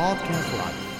Podcast Live.